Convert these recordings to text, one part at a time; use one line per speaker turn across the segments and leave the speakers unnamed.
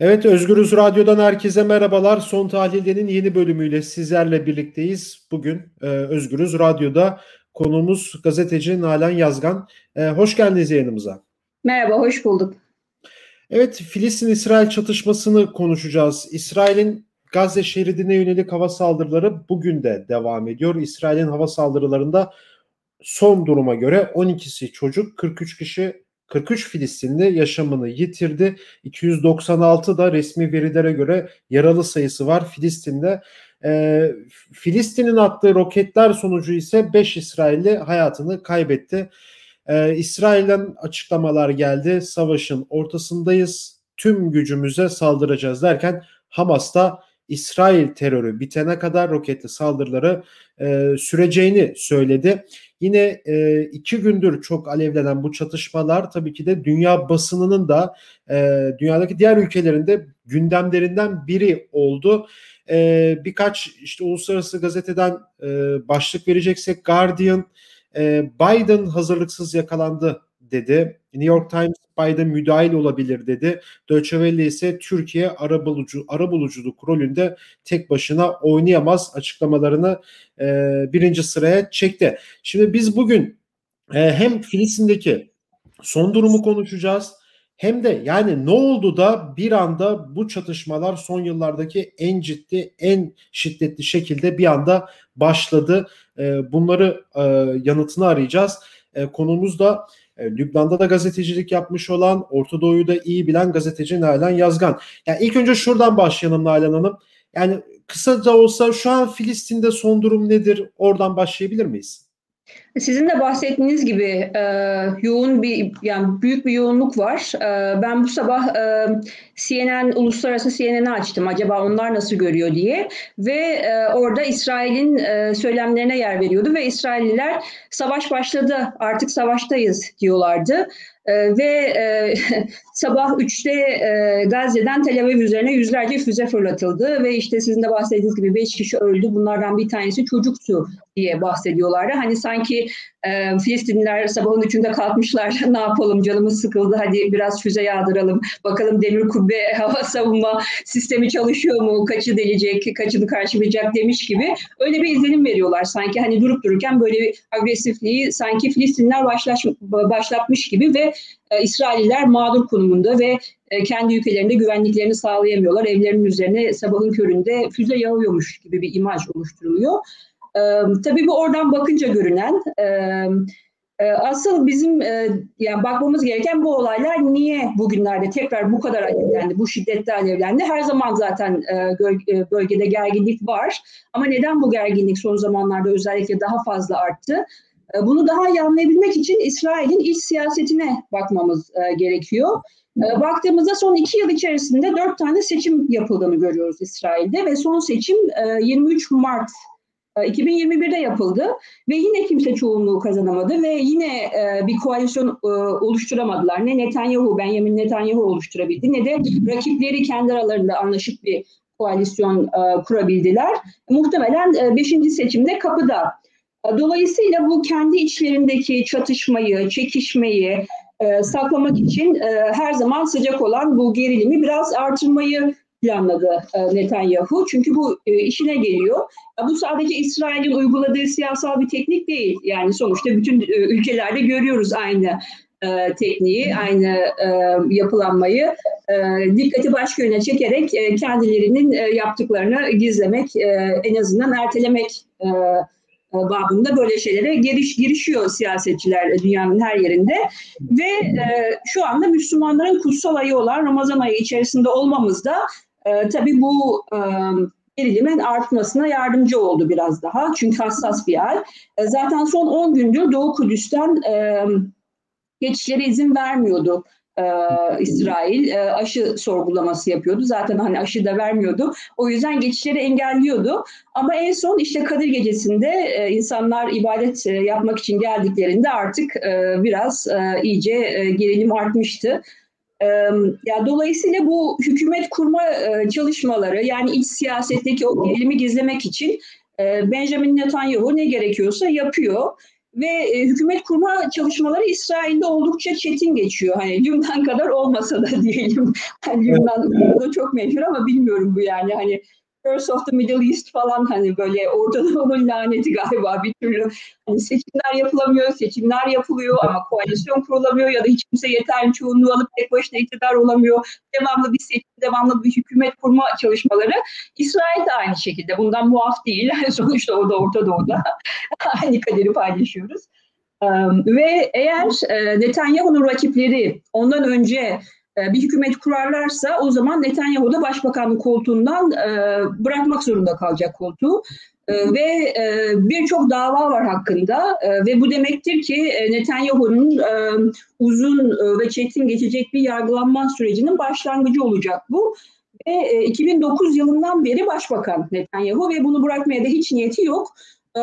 Evet Özgürüz Radyo'dan herkese merhabalar. Son Tahlilde'nin yeni bölümüyle sizlerle birlikteyiz. Bugün e, Özgürüz Radyo'da konuğumuz gazeteci Nalan Yazgan. E, hoş geldiniz yayınımıza.
Merhaba, hoş bulduk.
Evet Filistin-İsrail çatışmasını konuşacağız. İsrail'in Gazze şeridine yönelik hava saldırıları bugün de devam ediyor. İsrail'in hava saldırılarında son duruma göre 12'si çocuk, 43 kişi 43 Filistinli yaşamını yitirdi. 296 da resmi verilere göre yaralı sayısı var Filistin'de. E, Filistin'in attığı roketler sonucu ise 5 İsrailli hayatını kaybetti. E, İsrail'den açıklamalar geldi. Savaşın ortasındayız. Tüm gücümüze saldıracağız derken Hamas da İsrail terörü bitene kadar roketli saldırıları e, süreceğini söyledi. Yine e, iki gündür çok alevlenen bu çatışmalar tabii ki de dünya basınının da e, dünyadaki diğer ülkelerinde gündemlerinden biri oldu. E, birkaç işte uluslararası gazeteden e, başlık vereceksek Guardian, e, Biden hazırlıksız yakalandı dedi. New York Times Biden müdahil olabilir dedi. Welle ise Türkiye arabulucu, arabuluculuk rolünde tek başına oynayamaz açıklamalarını e, birinci sıraya çekti. Şimdi biz bugün e, hem Filistin'deki son durumu konuşacağız hem de yani ne oldu da bir anda bu çatışmalar son yıllardaki en ciddi, en şiddetli şekilde bir anda başladı. E, bunları e, yanıtını arayacağız. E, konumuz da e, Lübnan'da da gazetecilik yapmış olan, Orta Doğu'yu da iyi bilen gazeteci Nalan Yazgan. Yani ilk önce şuradan başlayalım Nalan Hanım. Yani kısaca olsa şu an Filistin'de son durum nedir? Oradan başlayabilir miyiz?
Sizin de bahsettiğiniz gibi e, yoğun bir yani büyük bir yoğunluk var. E, ben bu sabah e, CNN uluslararası CNN'i açtım. Acaba onlar nasıl görüyor diye ve e, orada İsrail'in e, söylemlerine yer veriyordu ve İsrailliler savaş başladı artık savaştayız diyorlardı. E, ve e, sabah 3'te e, Gazze'den Tel Aviv üzerine yüzlerce füze fırlatıldı ve işte sizin de bahsettiğiniz gibi 5 kişi öldü. Bunlardan bir tanesi çocuktu diye bahsediyorlardı. Hani sanki e, Filistinliler sabahın üçünde kalkmışlar. Ne yapalım canımız sıkıldı. Hadi biraz füze yağdıralım. Bakalım demir kubbe hava savunma sistemi çalışıyor mu? Kaçı delecek kaçını karşılayacak demiş gibi öyle bir izlenim veriyorlar. Sanki hani durup dururken böyle bir agresifliği sanki Filistinliler başlaş, başlatmış gibi ve e, İsraililer mağdur konumunda ve e, kendi ülkelerinde güvenliklerini sağlayamıyorlar. Evlerinin üzerine sabahın köründe füze yağıyormuş gibi bir imaj oluşturuluyor. Tabii bu oradan bakınca görünen asıl bizim yani bakmamız gereken bu olaylar niye bugünlerde tekrar bu kadar alevlendi, bu şiddette alevlendi? Her zaman zaten bölgede gerginlik var ama neden bu gerginlik son zamanlarda özellikle daha fazla arttı? Bunu daha iyi anlayabilmek için İsrail'in iç siyasetine bakmamız gerekiyor. Baktığımızda son iki yıl içerisinde dört tane seçim yapıldığını görüyoruz İsrail'de ve son seçim 23 Mart 2021'de yapıldı ve yine kimse çoğunluğu kazanamadı ve yine e, bir koalisyon e, oluşturamadılar. Ne Netanyahu, Benjamin Netanyahu oluşturabildi ne de rakipleri kendi aralarında anlaşıp bir koalisyon e, kurabildiler. Muhtemelen 5. E, seçimde kapıda. Dolayısıyla bu kendi içlerindeki çatışmayı, çekişmeyi e, saklamak için e, her zaman sıcak olan bu gerilimi biraz artırmayı planladı e, Netanyahu. Çünkü bu e, işine geliyor. Bu sadece İsrail'in uyguladığı siyasal bir teknik değil. Yani sonuçta bütün e, ülkelerde görüyoruz aynı tekniği, aynı yapılanmayı dikkati başka yöne çekerek kendilerinin yaptıklarını gizlemek, en azından ertelemek babında böyle şeylere giriş, girişiyor siyasetçiler dünyanın her yerinde ve e, şu anda Müslümanların kutsal ayı olan Ramazan ayı içerisinde olmamız da e, tabii bu e, gerilimin artmasına yardımcı oldu biraz daha. Çünkü hassas bir ay. E, zaten son 10 gündür Doğu Kudüs'ten e, geçişlere izin vermiyordu e, İsrail. E, aşı sorgulaması yapıyordu. Zaten hani aşı da vermiyordu. O yüzden geçişleri engelliyordu. Ama en son işte Kadir Gecesi'nde e, insanlar ibadet e, yapmak için geldiklerinde artık e, biraz e, iyice e, gerilim artmıştı. Ya dolayısıyla bu hükümet kurma çalışmaları yani iç siyasetteki o gerilimi gizlemek için Benjamin Netanyahu ne gerekiyorsa yapıyor. ve hükümet kurma çalışmaları İsrail'de oldukça çetin geçiyor. Hani Lübnan kadar olmasa da diyelim. Hani Lübnan da çok meşhur ama bilmiyorum bu yani. Hani Curse of the Middle East falan hani böyle Orta Doğu'nun laneti galiba bir türlü hani seçimler yapılamıyor, seçimler yapılıyor ama koalisyon kurulamıyor ya da hiç kimse yeterli çoğunluğu alıp tek başına iktidar olamıyor. Devamlı bir seçim, devamlı bir hükümet kurma çalışmaları. İsrail de aynı şekilde bundan muaf değil. Sonuçta orada Orta Doğu'da aynı kaderi paylaşıyoruz. Ve eğer Netanyahu'nun rakipleri ondan önce bir hükümet kurarlarsa o zaman Netanyahu da başbakanlık koltuğundan e, bırakmak zorunda kalacak koltuğu. E, ve birçok dava var hakkında ve bu demektir ki Netanyahu'nun uzun ve çetin geçecek bir yargılanma sürecinin başlangıcı olacak bu. Ve 2009 yılından beri başbakan Netanyahu ve bunu bırakmaya da hiç niyeti yok.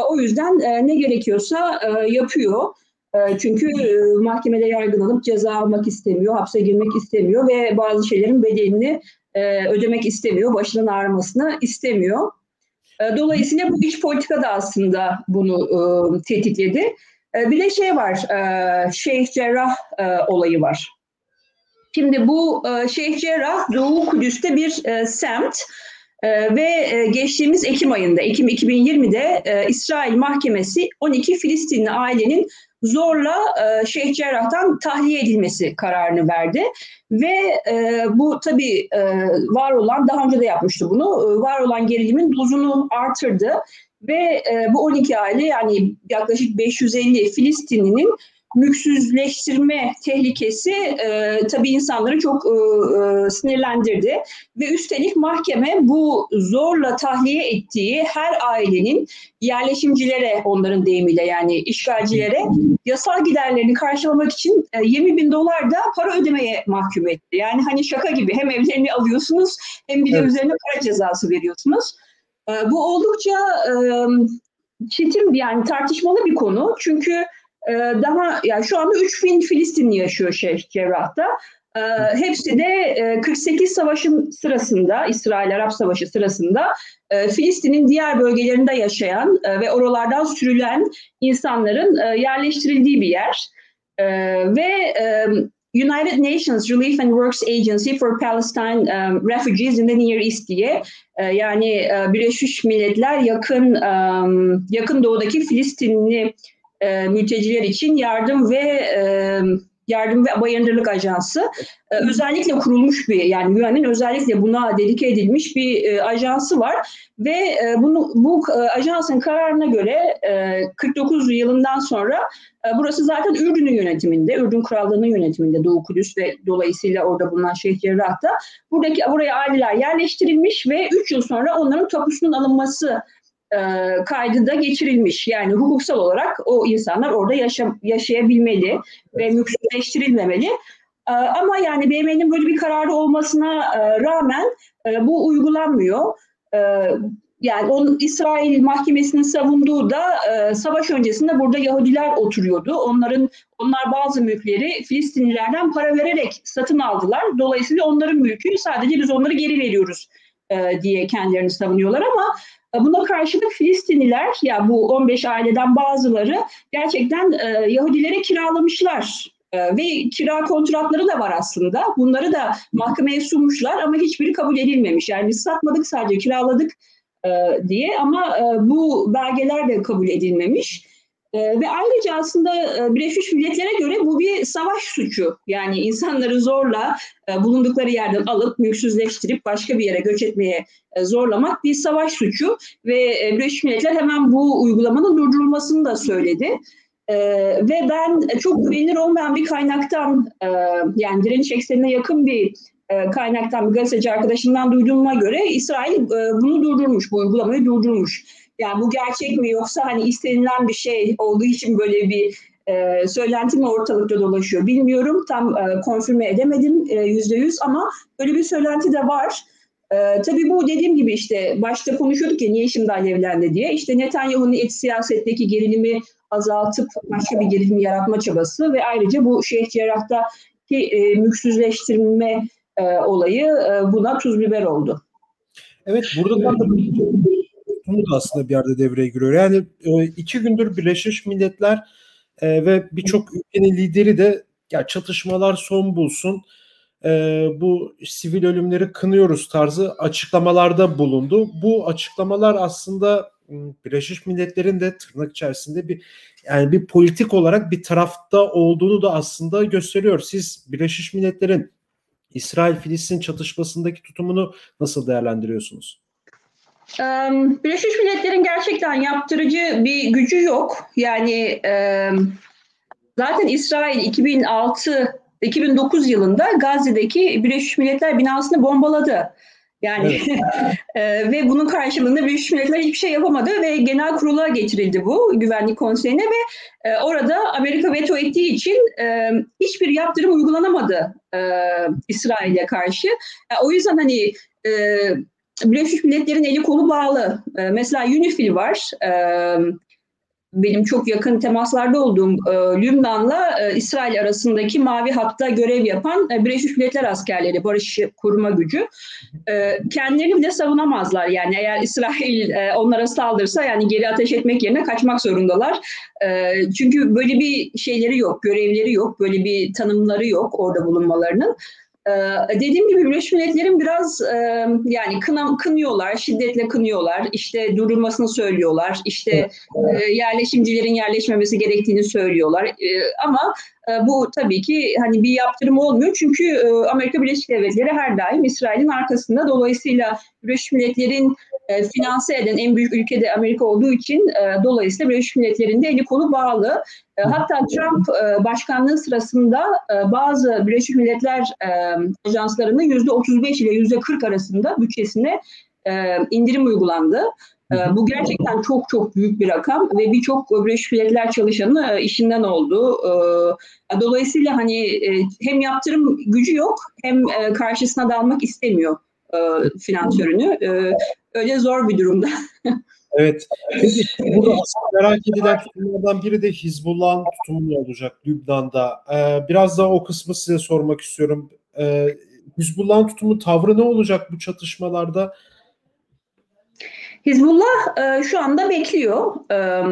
O yüzden ne gerekiyorsa yapıyor. Ee, çünkü e, mahkemede yargılanıp ceza almak istemiyor, hapse girmek istemiyor ve bazı şeylerin bedelini e, ödemek istemiyor, başının ağrımasını istemiyor. E, dolayısıyla bu iç politika da aslında bunu tetikledi. Bir de şey var, Şeyh Cerrah olayı var. Şimdi bu Şeyh Cerrah Doğu Kudüs'te bir semt. Ve geçtiğimiz Ekim ayında, Ekim 2020'de İsrail mahkemesi 12 Filistinli ailenin zorla e, Şeyh Cerrah'tan tahliye edilmesi kararını verdi. Ve e, bu tabii e, var olan, daha önce de yapmıştı bunu, e, var olan gerilimin dozunu artırdı. Ve e, bu 12 aile yani yaklaşık 550 Filistinlinin mülksüzleştirme tehlikesi e, tabii insanları çok e, e, sinirlendirdi ve üstelik mahkeme bu zorla tahliye ettiği her ailenin yerleşimcilere onların deyimiyle yani işgalcilere yasal giderlerini karşılamak için e, 20 bin dolar da para ödemeye mahkum etti. Yani hani şaka gibi hem evlerini alıyorsunuz hem bir de evet. üzerine para cezası veriyorsunuz. E, bu oldukça e, çetin yani tartışmalı bir konu çünkü ee, daha yani şu anda 3000 Filistinli yaşıyor Şeyh Cerrah'ta. Ee, hepsi de 48 e, savaşın sırasında, İsrail-Arap Savaşı sırasında e, Filistin'in diğer bölgelerinde yaşayan e, ve oralardan sürülen insanların yerleştirildiği bir yer. Ve United Nations Relief and Works Agency for Palestine um, Refugees in the Near East diye yani Birleşmiş Milletler yakın um, yakın doğudaki Filistinli e, mülteciler için yardım ve e, yardım ve bayındırlık ajansı. E, özellikle kurulmuş bir yani UN'in özellikle buna dedike edilmiş bir e, ajansı var. Ve e, bunu bu e, ajansın kararına göre e, 49 yılından sonra e, burası zaten Ürdün'ün yönetiminde, Ürdün Krallığı'nın yönetiminde Doğu Kudüs ve dolayısıyla orada bulunan Şeyh Cerrah'ta. Buradaki buraya aileler yerleştirilmiş ve 3 yıl sonra onların tapusunun alınması e, kaydı da geçirilmiş. Yani hukuksal olarak o insanlar orada yaşa, yaşayabilmeli ve mülksüzleştirilmemeli. E, ama yani BM'nin böyle bir kararı olmasına e, rağmen bu uygulanmıyor. Yani onun İsrail mahkemesinin savunduğu da e, savaş öncesinde burada Yahudiler oturuyordu. Onların onlar bazı mülkleri Filistinlilerden para vererek satın aldılar. Dolayısıyla onların mülkü sadece biz onları geri veriyoruz e, diye kendilerini savunuyorlar ama Buna karşılık Filistinliler ya bu 15 aileden bazıları gerçekten e, Yahudilere kiralamışlar. E, ve kira kontratları da var aslında. Bunları da mahkemeye sunmuşlar ama hiçbiri kabul edilmemiş. Yani biz satmadık sadece kiraladık e, diye ama e, bu belgeler de kabul edilmemiş. E, ve ayrıca aslında e, Birleşmiş Milletler'e göre bu bir savaş suçu. Yani insanları zorla e, bulundukları yerden alıp mülksüzleştirip başka bir yere göç etmeye e, zorlamak bir savaş suçu. Ve e, Birleşmiş Milletler hemen bu uygulamanın durdurulmasını da söyledi. Ee, ve ben çok güvenilir olmayan bir kaynaktan e, yani direniş eksenine yakın bir e, kaynaktan bir gazeteci arkadaşından duyduğuma göre İsrail e, bunu durdurmuş, bu uygulamayı durdurmuş. Yani bu gerçek mi yoksa hani istenilen bir şey olduğu için böyle bir e, söylenti mi ortalıkta dolaşıyor bilmiyorum. Tam e, konfirme edemedim e, yüzde yüz ama böyle bir söylenti de var. E, tabii bu dediğim gibi işte başta konuşuyorduk ya niye şimdi alevlendi diye. İşte Netanyahu'nun iç siyasetteki gerilimi azaltıp başka bir gerilim yaratma çabası ve ayrıca bu Şeyh Cerrah'taki e, mülksüzleştirme e, olayı e, buna tuz biber oldu.
Evet burada da da aslında bir yerde devreye giriyor. Yani e, iki gündür Birleşmiş Milletler e, ve birçok ülkenin lideri de ya çatışmalar son bulsun, e, bu sivil ölümleri kınıyoruz tarzı açıklamalarda bulundu. Bu açıklamalar aslında Birleşmiş Milletler'in de tırnak içerisinde bir yani bir politik olarak bir tarafta olduğunu da aslında gösteriyor. Siz Birleşmiş Milletler'in İsrail-Filistin çatışmasındaki tutumunu nasıl değerlendiriyorsunuz?
Birleşmiş Milletler'in gerçekten yaptırıcı bir gücü yok. Yani zaten İsrail 2006 2009 yılında Gazze'deki Birleşmiş Milletler binasını bombaladı. Yani evet. e, ve bunun karşılığında Birleşmiş Milletler hiçbir şey yapamadı ve genel kurula getirildi bu Güvenlik Konseyi'ne ve e, orada Amerika veto ettiği için e, hiçbir yaptırım uygulanamadı e, İsrail'e karşı. E, o yüzden hani e, Birleşmiş Milletler'in eli kolu bağlı. E, mesela UNIFIL var. E, benim çok yakın temaslarda olduğum e, Lübnan'la e, İsrail arasındaki mavi hatta görev yapan e, Birleşmiş Milletler askerleri, barış kurma gücü. E, kendilerini bile savunamazlar. Yani eğer İsrail e, onlara saldırsa yani geri ateş etmek yerine kaçmak zorundalar. E, çünkü böyle bir şeyleri yok, görevleri yok, böyle bir tanımları yok orada bulunmalarının. Ee, dediğim gibi Birleşmiş Milletler'in biraz e, yani kınam, kınıyorlar, şiddetle kınıyorlar, işte durulmasını söylüyorlar, işte e, yerleşimcilerin yerleşmemesi gerektiğini söylüyorlar. E, ama bu tabii ki hani bir yaptırım olmuyor çünkü e, Amerika Birleşik Devletleri her daim İsrail'in arkasında. Dolayısıyla Birleşmiş Milletler'in e, finanse eden en büyük ülkede Amerika olduğu için e, dolayısıyla Birleşmiş Milletler'in de eli kolu bağlı. Hatta Trump başkanlığı sırasında bazı Birleşmiş Milletler ajanslarının %35 ile %40 arasında bütçesine indirim uygulandı. E, bu gerçekten çok çok büyük bir rakam ve birçok Birleşmiş Milletler çalışanı e, işinden oldu. E, dolayısıyla hani e, hem yaptırım gücü yok hem e, karşısına da almak istemiyor finansörünü. E, öyle zor bir durumda.
evet. Peki burada merak edilen tutumlardan biri de Hizbullah'ın tutumu olacak Lübnan'da? Ee, biraz daha o kısmı size sormak istiyorum. Ee, Hizbullah'ın tutumu tavrı ne olacak bu çatışmalarda?
Hizbullah e, şu anda bekliyor. E,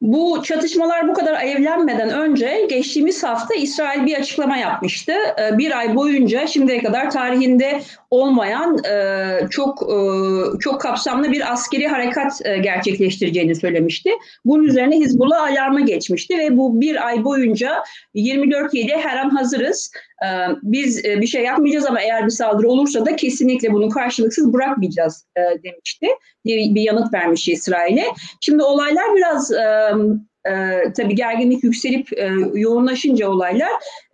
bu çatışmalar bu kadar alevlenmeden önce geçtiğimiz hafta İsrail bir açıklama yapmıştı. E, bir ay boyunca şimdiye kadar tarihinde olmayan e, çok e, çok kapsamlı bir askeri harekat e, gerçekleştireceğini söylemişti. Bunun üzerine Hizbullah alarma geçmişti ve bu bir ay boyunca 24-7 her an hazırız. Biz bir şey yapmayacağız ama eğer bir saldırı olursa da kesinlikle bunu karşılıksız bırakmayacağız demişti. Bir, bir yanıt vermiş İsrail'e. Şimdi olaylar biraz e, tabii gerginlik yükselip yoğunlaşınca olaylar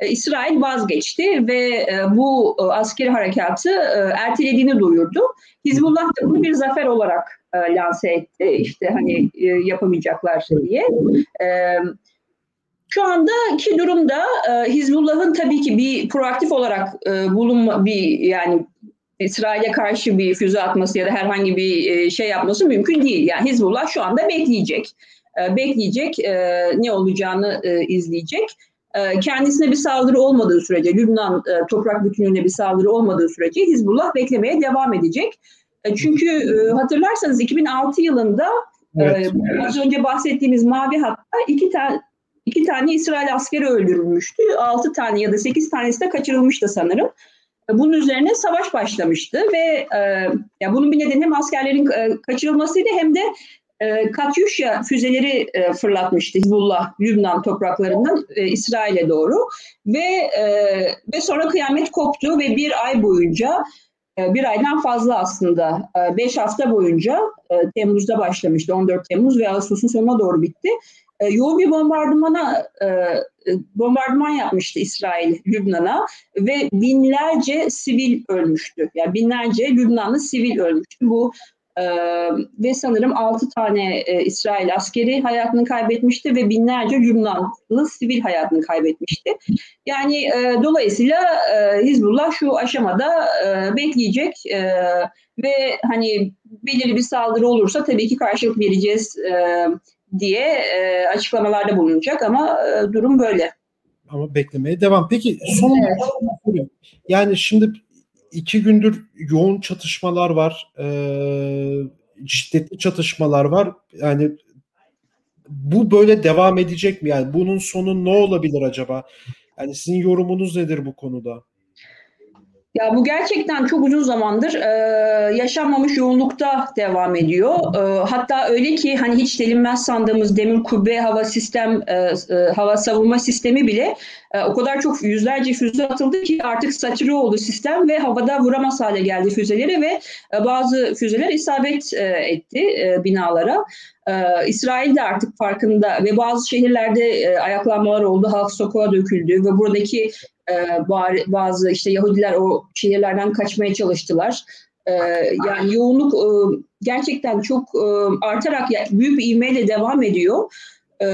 İsrail vazgeçti ve bu askeri harekatı e, ertelediğini duyurdu. Hizbullah da bunu bir zafer olarak e, lanse etti. İşte hani yapamayacaklar diye. E, şu andaki durumda e, Hizbullah'ın tabii ki bir proaktif olarak e, bulunma bir yani İsrail'e karşı bir füze atması ya da herhangi bir e, şey yapması mümkün değil. Yani Hizbullah şu anda bekleyecek. E, bekleyecek, e, ne olacağını e, izleyecek. Kendisine bir saldırı olmadığı sürece, Lübnan toprak bütünlüğüne bir saldırı olmadığı sürece Hizbullah beklemeye devam edecek. Çünkü hatırlarsanız 2006 yılında evet. az önce bahsettiğimiz Mavi Hatta iki tane iki tane İsrail askeri öldürülmüştü. Altı tane ya da sekiz tanesi de kaçırılmıştı sanırım. Bunun üzerine savaş başlamıştı ve e, ya bunun bir nedeni hem askerlerin e, kaçırılmasıydı hem de e, Katyusha füzeleri e, fırlatmıştı Hizbullah Lübnan topraklarından e, İsrail'e doğru ve e, ve sonra kıyamet koptu ve bir ay boyunca e, bir aydan fazla aslında e, beş hafta boyunca e, Temmuz'da başlamıştı 14 Temmuz ve Ağustos'un sonuna doğru bitti. E, yoğun bir bombardımana e, bombardıman yapmıştı İsrail Lübnan'a ve binlerce sivil ölmüştü. Yani binlerce Lübnanlı sivil ölmüştü. Bu ve sanırım 6 tane e, İsrail askeri hayatını kaybetmişti ve binlerce Lübnanlı sivil hayatını kaybetmişti. Yani e, dolayısıyla e, Hizbullah şu aşamada e, bekleyecek e, ve hani belirli bir saldırı olursa tabii ki karşılık vereceğiz e, diye e, açıklamalarda bulunacak ama e, durum böyle.
Ama beklemeye devam. Peki son evet. yani şimdi iki gündür yoğun çatışmalar var. Ee, şiddetli çatışmalar var. Yani bu böyle devam edecek mi? Yani bunun sonu ne olabilir acaba? Yani sizin yorumunuz nedir bu konuda?
Ya bu gerçekten çok uzun zamandır e, yaşanmamış yoğunlukta devam ediyor. E, hatta öyle ki hani hiç delinmez sandığımız demir kubbe hava sistem e, e, hava savunma sistemi bile e, o kadar çok yüzlerce füze atıldı ki artık satüre oldu sistem ve havada vuramaz hale geldi füzeleri ve e, bazı füzeler isabet e, etti e, binalara. Ee, İsrail de artık farkında ve bazı şehirlerde e, ayaklanmalar oldu, halk sokağa döküldü ve buradaki e, bazı işte Yahudiler o şehirlerden kaçmaya çalıştılar. E, yani yoğunluk e, gerçekten çok e, artarak büyük bir ivmeyle devam ediyor. E,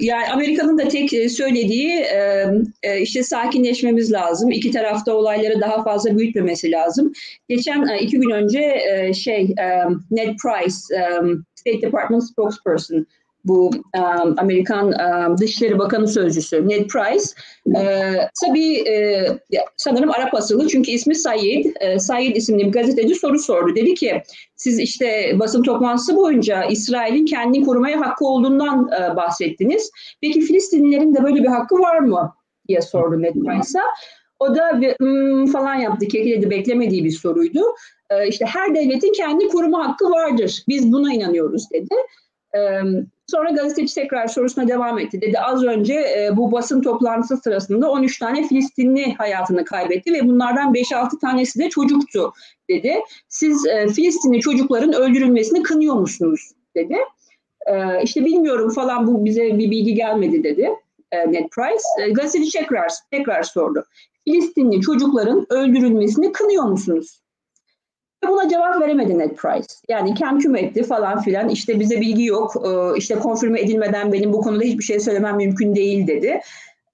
yani Amerika'nın da tek söylediği e, e, işte sakinleşmemiz lazım. İki tarafta olayları daha fazla büyütmemesi lazım. Geçen iki gün önce şey Ned Price, State Department spokesperson bu um, Amerikan um, Dışişleri Bakanı Sözcüsü Ned Price e, tabii e, sanırım Arap asıllı çünkü ismi Sayed. E, Sayed isimli bir gazeteci soru sordu. Dedi ki siz işte basın toplantısı boyunca İsrail'in kendini korumaya hakkı olduğundan e, bahsettiniz. Peki Filistinlilerin de böyle bir hakkı var mı diye sordu Ned Price'a. O da hmm, falan yaptı, kekledi, beklemediği bir soruydu. E, işte her devletin kendi koruma hakkı vardır. Biz buna inanıyoruz dedi. Sonra gazeteci tekrar sorusuna devam etti. Dedi az önce e, bu basın toplantısı sırasında 13 tane Filistinli hayatını kaybetti ve bunlardan 5-6 tanesi de çocuktu dedi. Siz e, Filistinli çocukların öldürülmesini kınıyor musunuz dedi. E, işte bilmiyorum falan bu bize bir bilgi gelmedi dedi e, Ned Price. E, gazeteci tekrar, tekrar sordu. Filistinli çocukların öldürülmesini kınıyor musunuz? Buna cevap veremedi Ned Price. Yani kem küm etti falan filan. İşte bize bilgi yok. Ee, işte konfirme edilmeden benim bu konuda hiçbir şey söylemem mümkün değil dedi.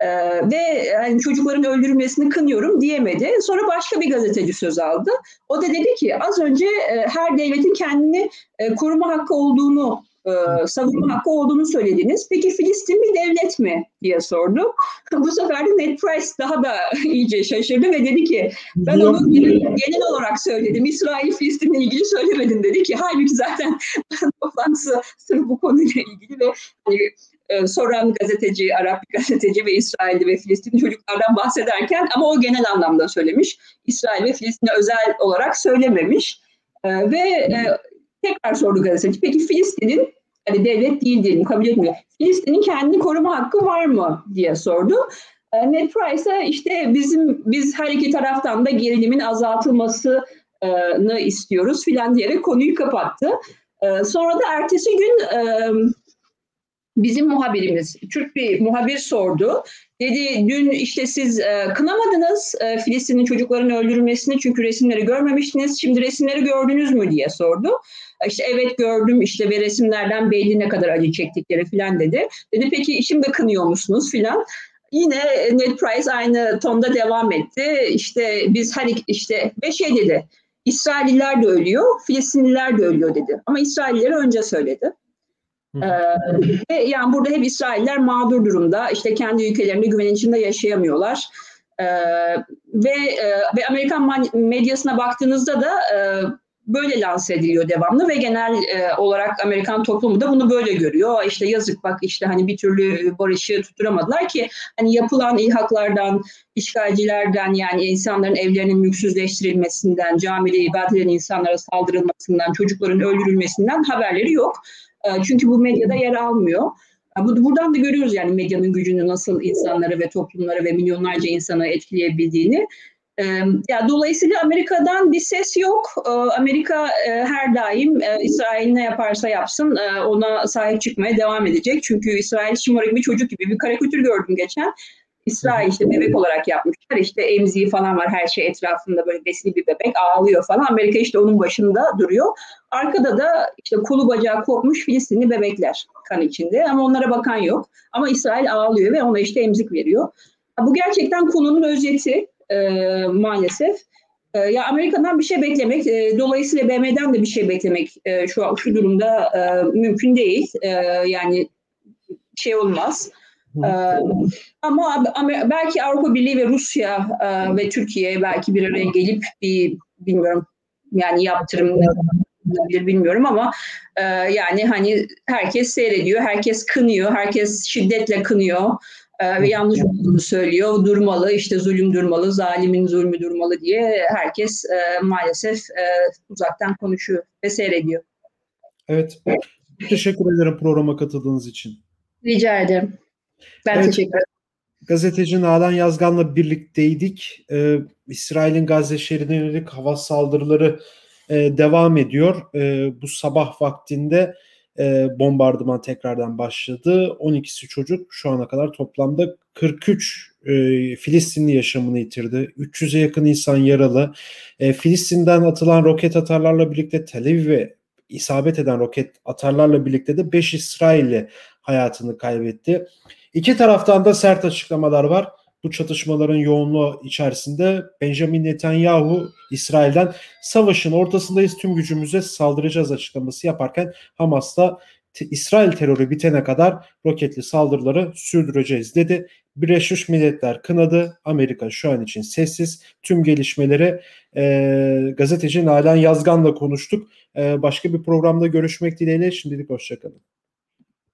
Ee, ve yani çocukların öldürülmesini kınıyorum diyemedi. Sonra başka bir gazeteci söz aldı. O da dedi ki az önce e, her devletin kendini e, koruma hakkı olduğunu e, savunma hakkı olduğunu söylediniz. Peki Filistin bir devlet mi diye sordu. Bu sefer de Ned Price daha da iyice şaşırdı ve dedi ki ben onu genel olarak söyledim. İsrail Filistin'le ilgili söylemedim dedi ki halbuki zaten toplantısı sırf bu konuyla ilgili ve hani, e, soran gazeteci, Arap bir gazeteci ve İsrail'de ve Filistin çocuklardan bahsederken ama o genel anlamda söylemiş. İsrail ve Filistin'e özel olarak söylememiş. E, ve e, tekrar sordu gazeteci. Peki Filistin'in hani devlet değil diyelim kabul etmiyor. Filistin'in kendi koruma hakkı var mı diye sordu. E, Ned Price'a işte bizim biz her iki taraftan da gerilimin azaltılmasını istiyoruz filan diyerek konuyu kapattı. E, sonra da ertesi gün e, bizim muhabirimiz, Türk bir muhabir sordu. Dedi dün işte siz e, kınamadınız e, Filistin'in çocukların öldürülmesini çünkü resimleri görmemiştiniz. Şimdi resimleri gördünüz mü diye sordu. İşte evet gördüm işte ve resimlerden belli ne kadar acı çektikleri filan dedi. Dedi peki şimdi kınıyor musunuz filan. Yine Ned Price aynı tonda devam etti. İşte biz her işte ve şey dedi. İsrailliler de ölüyor, Filistinliler de ölüyor dedi. Ama İsraillileri önce söyledi. Ee, yani burada hep İsrailler mağdur durumda. İşte kendi ülkelerinde güven içinde yaşayamıyorlar. Ee, ve e, ve Amerikan medyasına baktığınızda da e, böyle lanse ediliyor devamlı ve genel e, olarak Amerikan toplumu da bunu böyle görüyor. İşte yazık bak işte hani bir türlü barışı tutturamadılar ki hani yapılan ilhaklardan, işgalcilerden yani insanların evlerinin mülksüzleştirilmesinden, camide ibadet eden insanlara saldırılmasından, çocukların öldürülmesinden haberleri yok. E, çünkü bu medyada yer almıyor. Buradan da görüyoruz yani medyanın gücünü nasıl insanları ve toplumları ve milyonlarca insanı etkileyebildiğini. Ya dolayısıyla Amerika'dan bir ses yok. Amerika e, her daim e, İsrail ne yaparsa yapsın e, ona sahip çıkmaya devam edecek. Çünkü İsrail şımarık bir çocuk gibi bir karikatür gördüm geçen. İsrail işte bebek olarak yapmışlar. İşte emziği falan var her şey etrafında böyle besli bir bebek ağlıyor falan. Amerika işte onun başında duruyor. Arkada da işte kolu bacağı kopmuş Filistinli bebekler kan içinde ama onlara bakan yok. Ama İsrail ağlıyor ve ona işte emzik veriyor. Bu gerçekten konunun özeti e, maalesef. E, ya Amerika'dan bir şey beklemek, e, dolayısıyla BM'den de bir şey beklemek e, şu şu durumda e, mümkün değil. E, yani şey olmaz. Ee, ama belki Avrupa Birliği ve Rusya e, ve Türkiye belki bir araya gelip bir bilmiyorum yani yaptırım yapılabilir bilmiyorum ama e, yani hani herkes seyrediyor, herkes kınıyor, herkes şiddetle kınıyor e, ve yanlış olduğunu söylüyor. Durmalı, işte zulüm durmalı, zalimin zulmü durmalı diye herkes e, maalesef e, uzaktan konuşuyor ve seyrediyor.
Evet. Teşekkür ederim programa katıldığınız için.
Rica ederim. Ben evet. teşekkür ederim.
Gazeteci Nalan Yazgan'la birlikteydik. Ee, İsrail'in Gazze şeridine yönelik hava saldırıları e, devam ediyor. E, bu sabah vaktinde e, bombardıman tekrardan başladı. 12'si çocuk şu ana kadar toplamda 43 e, Filistinli yaşamını yitirdi. 300'e yakın insan yaralı. E, Filistin'den atılan roket atarlarla birlikte Tel Aviv'e isabet eden roket atarlarla birlikte de 5 İsrailli hayatını kaybetti. İki taraftan da sert açıklamalar var. Bu çatışmaların yoğunluğu içerisinde Benjamin Netanyahu İsrail'den savaşın ortasındayız tüm gücümüze saldıracağız açıklaması yaparken Hamas da İsrail terörü bitene kadar roketli saldırıları sürdüreceğiz dedi. Birleşmiş Milletler kınadı. Amerika şu an için sessiz. Tüm gelişmeleri e, gazeteci Nalan Yazgan'la konuştuk. E, başka bir programda görüşmek dileğiyle şimdilik hoşçakalın.